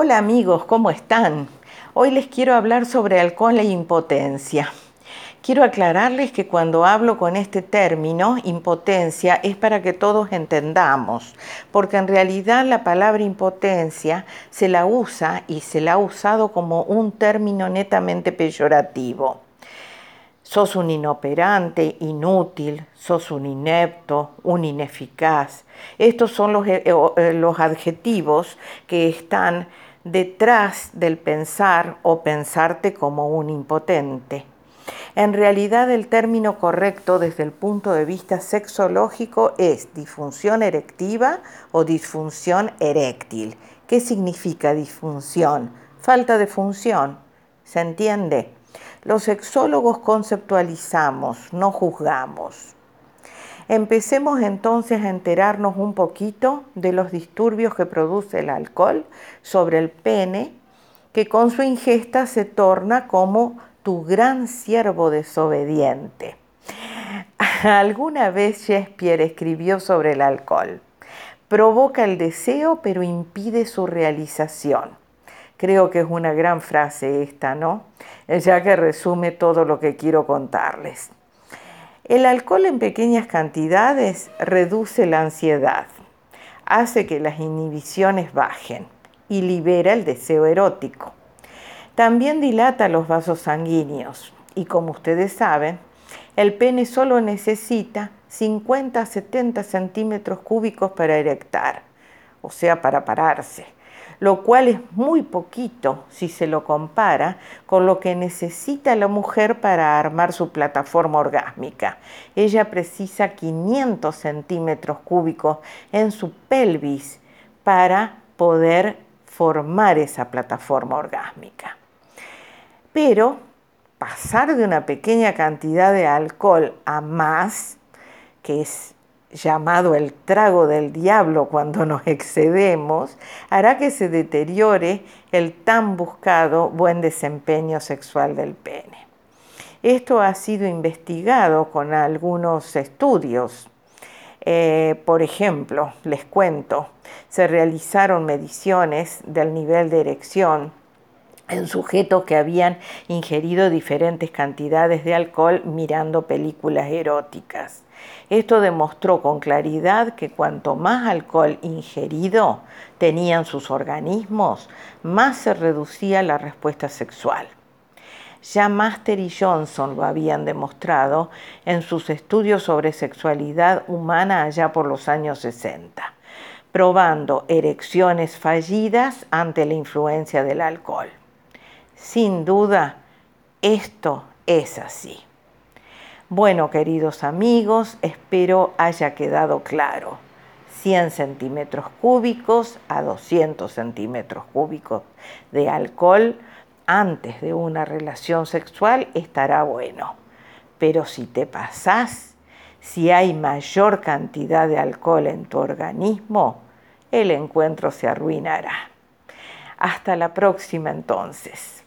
Hola amigos, ¿cómo están? Hoy les quiero hablar sobre alcohol e impotencia. Quiero aclararles que cuando hablo con este término, impotencia, es para que todos entendamos, porque en realidad la palabra impotencia se la usa y se la ha usado como un término netamente peyorativo. Sos un inoperante, inútil, sos un inepto, un ineficaz. Estos son los, eh, eh, los adjetivos que están detrás del pensar o pensarte como un impotente. En realidad el término correcto desde el punto de vista sexológico es disfunción erectiva o disfunción eréctil. ¿Qué significa disfunción? Falta de función. ¿Se entiende? Los sexólogos conceptualizamos, no juzgamos. Empecemos entonces a enterarnos un poquito de los disturbios que produce el alcohol sobre el pene, que con su ingesta se torna como tu gran siervo desobediente. Alguna vez Shakespeare escribió sobre el alcohol. Provoca el deseo pero impide su realización. Creo que es una gran frase esta, ¿no? Ya que resume todo lo que quiero contarles. El alcohol en pequeñas cantidades reduce la ansiedad, hace que las inhibiciones bajen y libera el deseo erótico. También dilata los vasos sanguíneos y como ustedes saben, el pene solo necesita 50 a 70 centímetros cúbicos para erectar, o sea, para pararse, lo cual es muy poquito si se lo compara con lo que necesita la mujer para armar su plataforma orgásmica. Ella precisa 500 centímetros cúbicos en su pelvis para poder formar esa plataforma orgásmica. Pero pasar de una pequeña cantidad de alcohol a más, que es llamado el trago del diablo cuando nos excedemos, hará que se deteriore el tan buscado buen desempeño sexual del pene. Esto ha sido investigado con algunos estudios. Eh, por ejemplo, les cuento, se realizaron mediciones del nivel de erección en sujetos que habían ingerido diferentes cantidades de alcohol mirando películas eróticas. Esto demostró con claridad que cuanto más alcohol ingerido tenían sus organismos, más se reducía la respuesta sexual. Ya Master y Johnson lo habían demostrado en sus estudios sobre sexualidad humana allá por los años 60, probando erecciones fallidas ante la influencia del alcohol. Sin duda, esto es así. Bueno, queridos amigos, espero haya quedado claro. 100 centímetros cúbicos a 200 centímetros cúbicos de alcohol antes de una relación sexual estará bueno. Pero si te pasás, si hay mayor cantidad de alcohol en tu organismo, el encuentro se arruinará. Hasta la próxima entonces.